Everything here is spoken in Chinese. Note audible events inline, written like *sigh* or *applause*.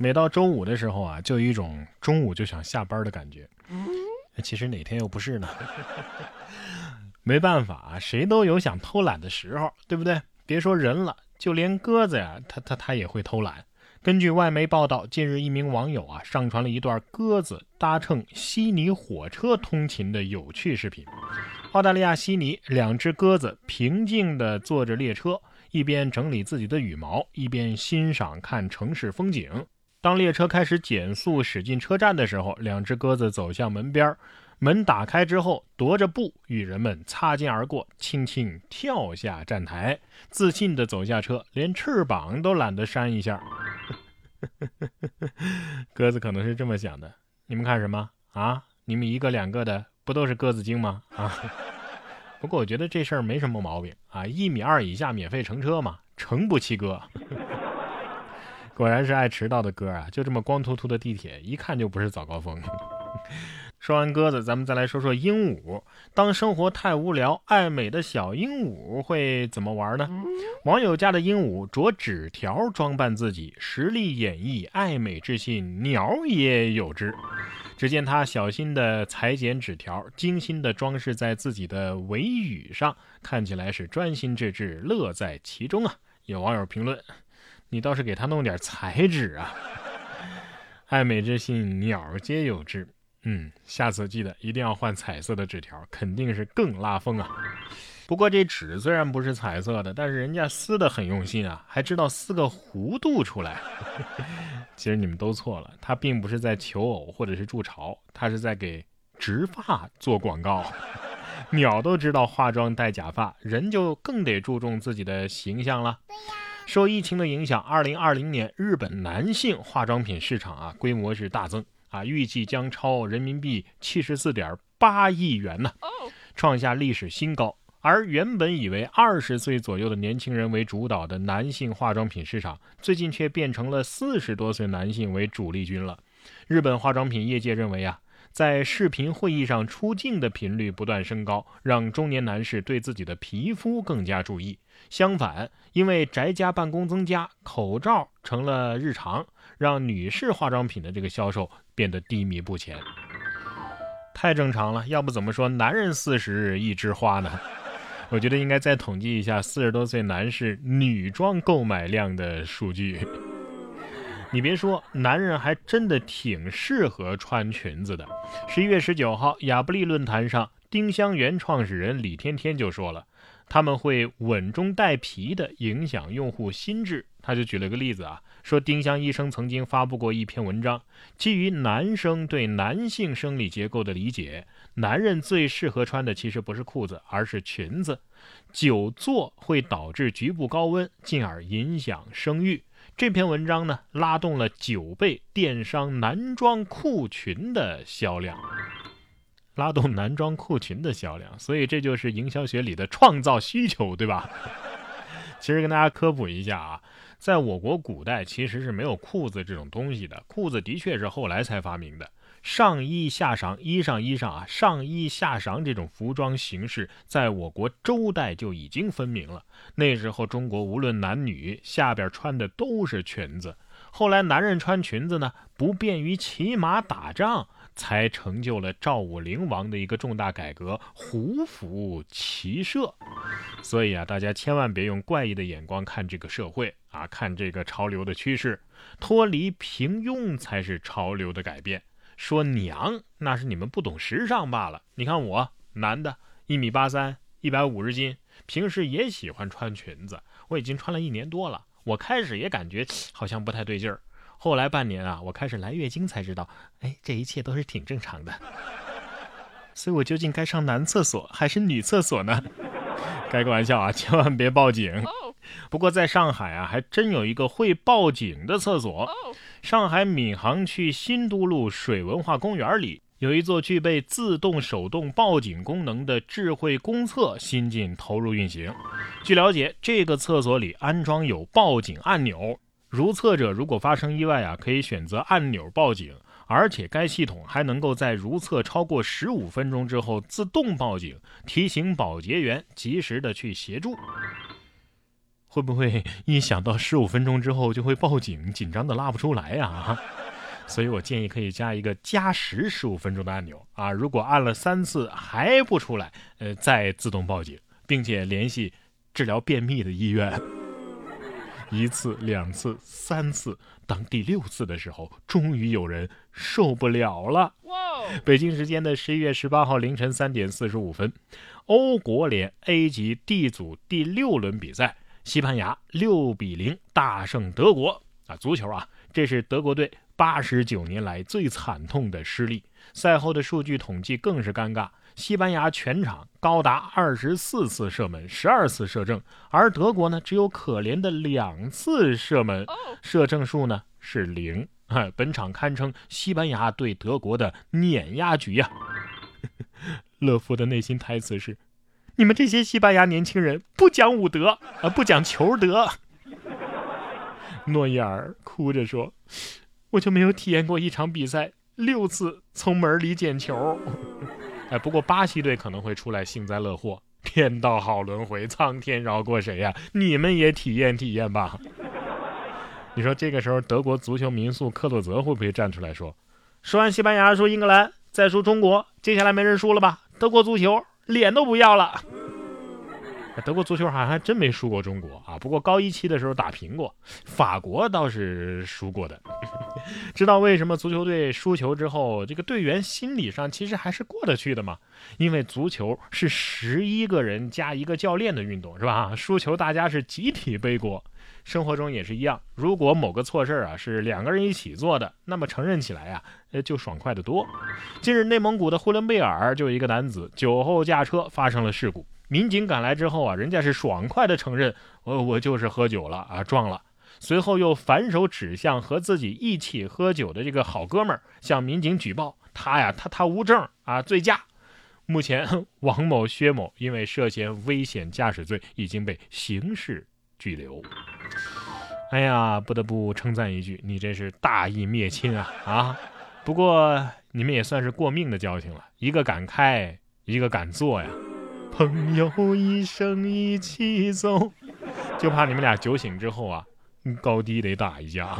每到周五的时候啊，就有一种中午就想下班的感觉。其实哪天又不是呢？*laughs* 没办法啊，谁都有想偷懒的时候，对不对？别说人了，就连鸽子呀，它它它也会偷懒。根据外媒报道，近日一名网友啊上传了一段鸽子搭乘悉尼火车通勤的有趣视频。澳大利亚悉尼，两只鸽子平静地坐着列车，一边整理自己的羽毛，一边欣赏看城市风景。当列车开始减速驶进车站的时候，两只鸽子走向门边儿，门打开之后，踱着步与人们擦肩而过，轻轻跳下站台，自信地走下车，连翅膀都懒得扇一下。*laughs* 鸽子可能是这么想的：你们看什么啊？你们一个两个的，不都是鸽子精吗？啊！*laughs* 不过我觉得这事儿没什么毛病啊，一米二以下免费乘车嘛，诚不欺鸽。果然是爱迟到的歌啊！就这么光秃秃的地铁，一看就不是早高峰。*laughs* 说完鸽子，咱们再来说说鹦鹉。当生活太无聊，爱美的小鹦鹉会怎么玩呢？网友家的鹦鹉着纸条装扮自己，实力演绎爱美之心，鸟也有之。只见他小心地裁剪纸条，精心地装饰在自己的尾羽上，看起来是专心致志，乐在其中啊！有网友评论。你倒是给他弄点彩纸啊！爱美之心，鸟皆有之。嗯，下次记得一定要换彩色的纸条，肯定是更拉风啊。不过这纸虽然不是彩色的，但是人家撕的很用心啊，还知道撕个弧度出来。*laughs* 其实你们都错了，他并不是在求偶或者是筑巢，他是在给植发做广告。*laughs* 鸟都知道化妆戴假发，人就更得注重自己的形象了。对呀。受疫情的影响，二零二零年日本男性化妆品市场啊规模是大增啊，预计将超人民币七十四点八亿元呢，创下历史新高。而原本以为二十岁左右的年轻人为主导的男性化妆品市场，最近却变成了四十多岁男性为主力军了。日本化妆品业界认为啊。在视频会议上出镜的频率不断升高，让中年男士对自己的皮肤更加注意。相反，因为宅家办公增加，口罩成了日常，让女士化妆品的这个销售变得低迷不前。太正常了，要不怎么说男人四十一枝花呢？*laughs* 我觉得应该再统计一下四十多岁男士女装购买量的数据。你别说，男人还真的挺适合穿裙子的。十一月十九号，亚布力论坛上，丁香园创始人李天天就说了，他们会稳中带皮的影响用户心智。他就举了个例子啊，说丁香医生曾经发布过一篇文章，基于男生对男性生理结构的理解，男人最适合穿的其实不是裤子，而是裙子。久坐会导致局部高温，进而影响生育。这篇文章呢，拉动了九倍电商男装裤裙的销量，拉动男装裤裙的销量，所以这就是营销学里的创造需求，对吧？*laughs* 其实跟大家科普一下啊，在我国古代其实是没有裤子这种东西的，裤子的确是后来才发明的。上衣下裳，衣裳衣裳啊，上衣下裳这种服装形式，在我国周代就已经分明了。那时候中国无论男女，下边穿的都是裙子。后来男人穿裙子呢，不便于骑马打仗，才成就了赵武灵王的一个重大改革——胡服骑射。所以啊，大家千万别用怪异的眼光看这个社会啊，看这个潮流的趋势，脱离平庸才是潮流的改变。说娘，那是你们不懂时尚罢了。你看我，男的，一米八三，一百五十斤，平时也喜欢穿裙子。我已经穿了一年多了，我开始也感觉好像不太对劲儿。后来半年啊，我开始来月经才知道，哎，这一切都是挺正常的。所以我究竟该上男厕所还是女厕所呢？*laughs* 开个玩笑啊，千万别报警。不过在上海啊，还真有一个会报警的厕所。上海闵行区新都路水文化公园里，有一座具备自动手动报警功能的智慧公厕新近投入运行。据了解，这个厕所里安装有报警按钮，如厕者如果发生意外啊，可以选择按钮报警，而且该系统还能够在如厕超过十五分钟之后自动报警，提醒保洁员及时的去协助。会不会一想到十五分钟之后就会报警，紧张的拉不出来呀？*laughs* 所以我建议可以加一个加时十五分钟的按钮啊，如果按了三次还不出来，呃，再自动报警，并且联系治疗便秘的医院。一次、两次、三次，当第六次的时候，终于有人受不了了。北京时间的十一月十八号凌晨三点四十五分，欧国联 A 级 D 组第六轮比赛，西班牙六比零大胜德国啊！足球啊，这是德国队八十九年来最惨痛的失利。赛后的数据统计更是尴尬。西班牙全场高达二十四次射门，十二次射正，而德国呢只有可怜的两次射门，射正数呢是零。本场堪称西班牙对德国的碾压局呀！*laughs* 勒夫的内心台词是：你们这些西班牙年轻人不讲武德啊，不讲球德。诺伊尔哭着说：“我就没有体验过一场比赛六次从门里捡球。”哎，不过巴西队可能会出来幸灾乐祸。天道好轮回，苍天饶过谁呀？你们也体验体验吧。你说这个时候德国足球民宿克洛泽会不会站出来说：“说完西班牙，说英格兰，再说中国，接下来没人输了吧？德国足球脸都不要了。”德国足球好像还真没输过中国啊，不过高一期的时候打平过，法国倒是输过的。*laughs* 知道为什么足球队输球之后，这个队员心理上其实还是过得去的吗？因为足球是十一个人加一个教练的运动，是吧？输球大家是集体背锅。生活中也是一样，如果某个错事儿啊是两个人一起做的，那么承认起来啊，呃就爽快得多。近日，内蒙古的呼伦贝尔就有一个男子酒后驾车发生了事故。民警赶来之后啊，人家是爽快的承认，我我就是喝酒了啊，撞了。随后又反手指向和自己一起喝酒的这个好哥们儿，向民警举报他呀，他他无证啊，醉驾。目前 *laughs* 王某、薛某因为涉嫌危险驾驶罪已经被刑事拘留。哎呀，不得不称赞一句，你这是大义灭亲啊啊！不过你们也算是过命的交情了，一个敢开，一个敢做呀。朋友一生一起走，就怕你们俩酒醒之后啊，高低得打一架。